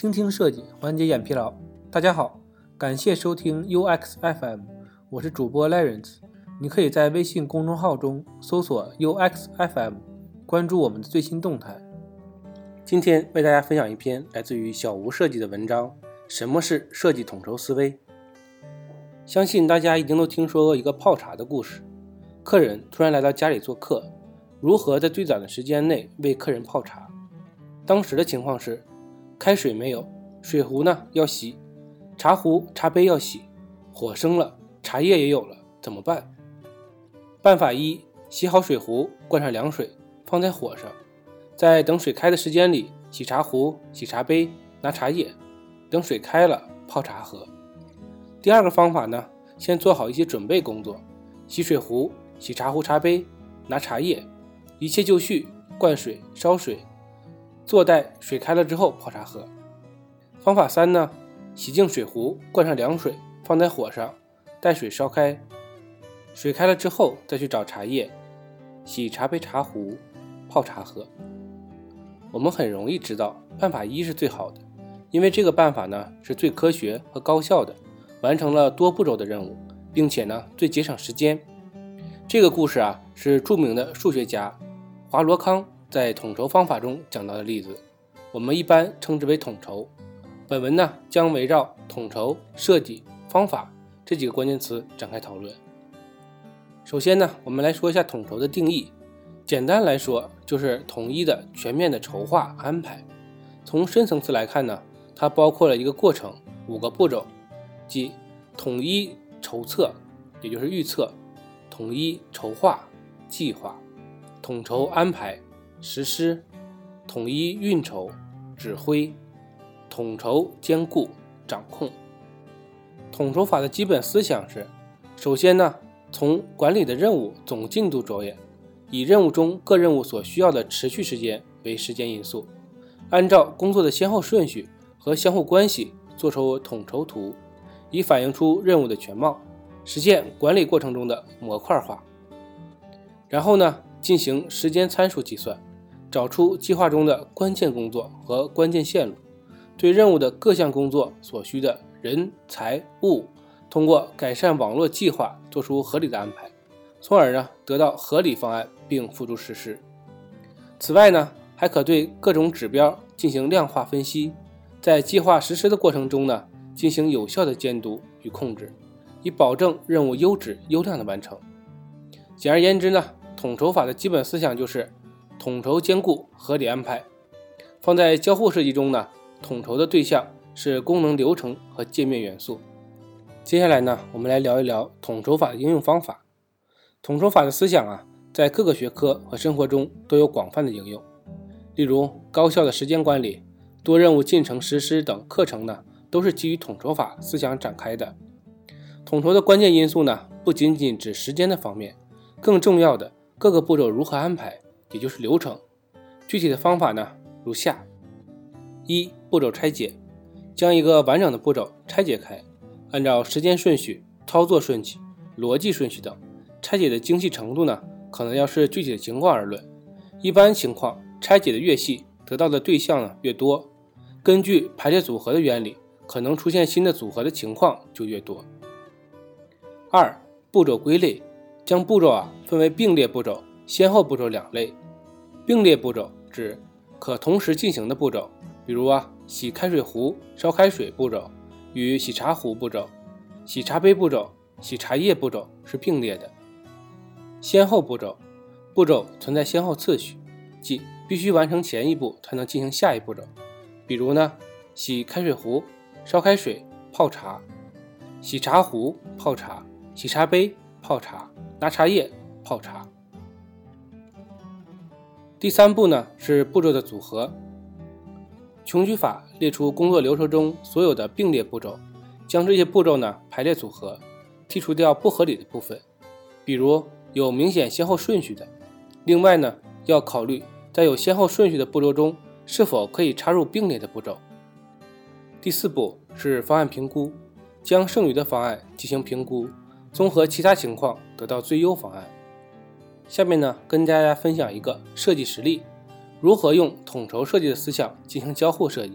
倾听设计，缓解眼疲劳。大家好，感谢收听 UX FM，我是主播 Lawrence。你可以在微信公众号中搜索 UX FM，关注我们的最新动态。今天为大家分享一篇来自于小吴设计的文章：什么是设计统筹思维？相信大家一定都听说过一个泡茶的故事。客人突然来到家里做客，如何在最短的时间内为客人泡茶？当时的情况是，开水没有，水壶呢要洗，茶壶、茶杯要洗，火生了，茶叶也有了，怎么办？办法一：洗好水壶，灌上凉水，放在火上，在等水开的时间里，洗茶壶、洗茶杯，拿茶叶，等水开了泡茶喝。第二个方法呢，先做好一些准备工作，洗水壶、洗茶壶、茶杯，拿茶叶，一切就绪，灌水、烧水，坐待水开了之后泡茶喝。方法三呢，洗净水壶，灌上凉水，放在火上，待水烧开，水开了之后再去找茶叶，洗茶杯、茶壶，泡茶喝。我们很容易知道，办法一是最好的，因为这个办法呢是最科学和高效的。完成了多步骤的任务，并且呢最节省时间。这个故事啊是著名的数学家华罗康在统筹方法中讲到的例子，我们一般称之为统筹。本文呢将围绕统筹、设计、方法这几个关键词展开讨论。首先呢，我们来说一下统筹的定义。简单来说，就是统一的、全面的筹划安排。从深层次来看呢，它包括了一个过程，五个步骤。即统一筹策，也就是预测；统一筹划，计划；统筹安排，实施；统一运筹，指挥；统筹兼顾，掌控。统筹法的基本思想是：首先呢，从管理的任务总进度着眼，以任务中各任务所需要的持续时间为时间因素，按照工作的先后顺序和相互关系做出统筹图。以反映出任务的全貌，实现管理过程中的模块化。然后呢，进行时间参数计算，找出计划中的关键工作和关键线路，对任务的各项工作所需的人、财、物，通过改善网络计划做出合理的安排，从而呢得到合理方案并付诸实施。此外呢，还可对各种指标进行量化分析，在计划实施的过程中呢。进行有效的监督与控制，以保证任务优质优量的完成。简而言之呢，统筹法的基本思想就是统筹兼顾合理安排。放在交互设计中呢，统筹的对象是功能流程和界面元素。接下来呢，我们来聊一聊统筹法的应用方法。统筹法的思想啊，在各个学科和生活中都有广泛的应用。例如，高效的时间管理、多任务进程实施等课程呢。都是基于统筹法思想展开的。统筹的关键因素呢，不仅仅指时间的方面，更重要的各个步骤如何安排，也就是流程。具体的方法呢，如下：一、步骤拆解，将一个完整的步骤拆解开，按照时间顺序、操作顺序、逻辑顺序等，拆解的精细程度呢，可能要视具体的情况而论。一般情况，拆解的越细，得到的对象呢越多。根据排列组合的原理。可能出现新的组合的情况就越多。二、步骤归类，将步骤啊分为并列步骤、先后步骤两类。并列步骤指可同时进行的步骤，比如啊洗开水壶、烧开水步骤与洗茶壶步骤、洗茶杯步骤、洗茶叶步骤是并列的。先后步骤，步骤存在先后次序，即必须完成前一步才能进行下一步骤。比如呢，洗开水壶。烧开水泡茶，洗茶壶泡茶，洗茶杯泡茶，拿茶叶泡茶。第三步呢是步骤的组合。穷举法列出工作流程中所有的并列步骤，将这些步骤呢排列组合，剔除掉不合理的部分，比如有明显先后顺序的。另外呢要考虑在有先后顺序的步骤中，是否可以插入并列的步骤。第四步是方案评估，将剩余的方案进行评估，综合其他情况得到最优方案。下面呢，跟大家分享一个设计实例，如何用统筹设计的思想进行交互设计。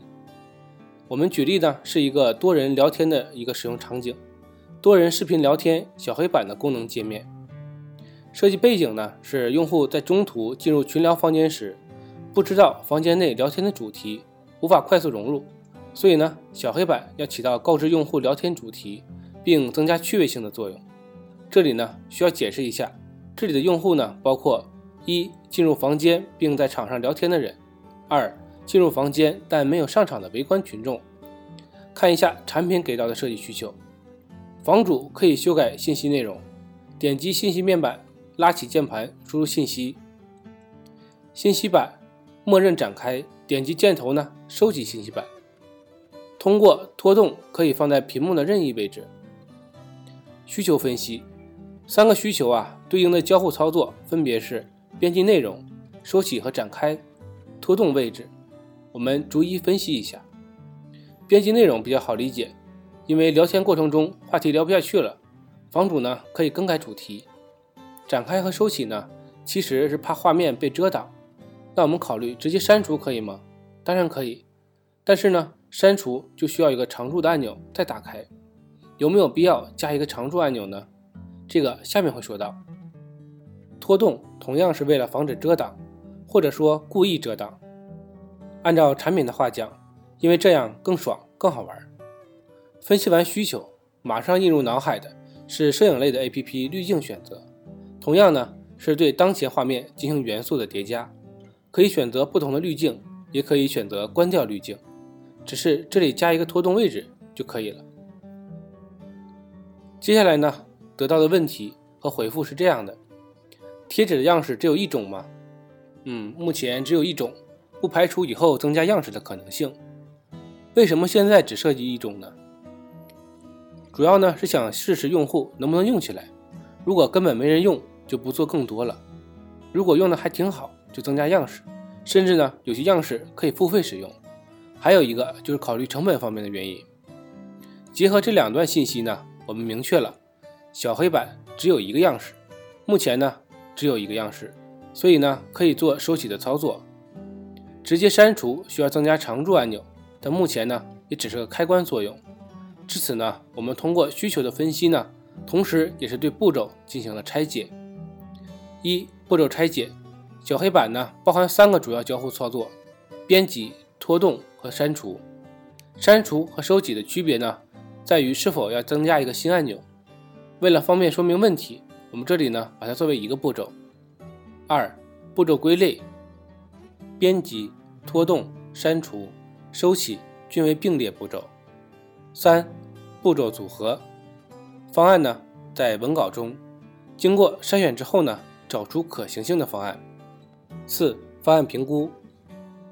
我们举例呢是一个多人聊天的一个使用场景，多人视频聊天小黑板的功能界面。设计背景呢是用户在中途进入群聊房间时，不知道房间内聊天的主题，无法快速融入，所以呢小黑板要起到告知用户聊天主题，并增加趣味性的作用。这里呢需要解释一下，这里的用户呢包括一进入房间并在场上聊天的人，二。进入房间但没有上场的围观群众，看一下产品给到的设计需求。房主可以修改信息内容，点击信息面板，拉起键盘输入信息。信息板默认展开，点击箭头呢收集信息板。通过拖动可以放在屏幕的任意位置。需求分析，三个需求啊对应的交互操作分别是编辑内容、收起和展开、拖动位置。我们逐一分析一下，编辑内容比较好理解，因为聊天过程中话题聊不下去了，房主呢可以更改主题。展开和收起呢，其实是怕画面被遮挡。那我们考虑直接删除可以吗？当然可以，但是呢，删除就需要一个常驻的按钮再打开，有没有必要加一个常驻按钮呢？这个下面会说到。拖动同样是为了防止遮挡，或者说故意遮挡。按照产品的话讲，因为这样更爽更好玩。分析完需求，马上映入脑海的是摄影类的 APP 滤镜选择。同样呢，是对当前画面进行元素的叠加，可以选择不同的滤镜，也可以选择关掉滤镜。只是这里加一个拖动位置就可以了。接下来呢，得到的问题和回复是这样的：贴纸的样式只有一种吗？嗯，目前只有一种。不排除以后增加样式的可能性。为什么现在只设计一种呢？主要呢是想试试用户能不能用起来。如果根本没人用，就不做更多了。如果用的还挺好，就增加样式。甚至呢有些样式可以付费使用。还有一个就是考虑成本方面的原因。结合这两段信息呢，我们明确了小黑板只有一个样式，目前呢只有一个样式，所以呢可以做收起的操作。直接删除需要增加常驻按钮，但目前呢也只是个开关作用。至此呢，我们通过需求的分析呢，同时也是对步骤进行了拆解。一步骤拆解，小黑板呢包含三个主要交互操作：编辑、拖动和删除。删除和收起的区别呢，在于是否要增加一个新按钮。为了方便说明问题，我们这里呢把它作为一个步骤。二步骤归类。编辑、拖动、删除、收起均为并列步骤。三、步骤组合方案呢，在文稿中经过筛选之后呢，找出可行性的方案。四、方案评估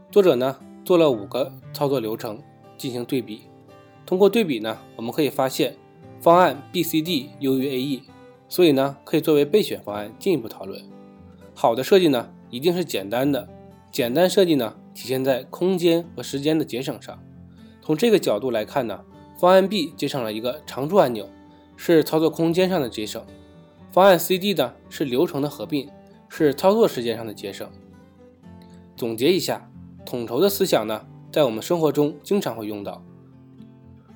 作者呢做了五个操作流程进行对比，通过对比呢，我们可以发现方案 B、C、D 优于 A、E，所以呢可以作为备选方案进一步讨论。好的设计呢，一定是简单的。简单设计呢，体现在空间和时间的节省上。从这个角度来看呢，方案 B 节省了一个常驻按钮，是操作空间上的节省；方案 C、D 呢是流程的合并，是操作时间上的节省。总结一下，统筹的思想呢，在我们生活中经常会用到。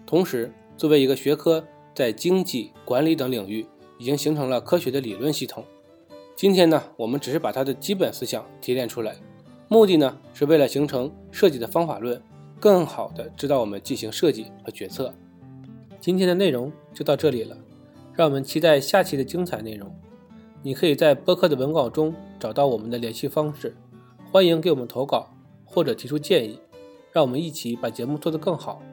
同时，作为一个学科，在经济、管理等领域已经形成了科学的理论系统。今天呢，我们只是把它的基本思想提炼出来。目的呢，是为了形成设计的方法论，更好的指导我们进行设计和决策。今天的内容就到这里了，让我们期待下期的精彩内容。你可以在播客的文稿中找到我们的联系方式，欢迎给我们投稿或者提出建议，让我们一起把节目做得更好。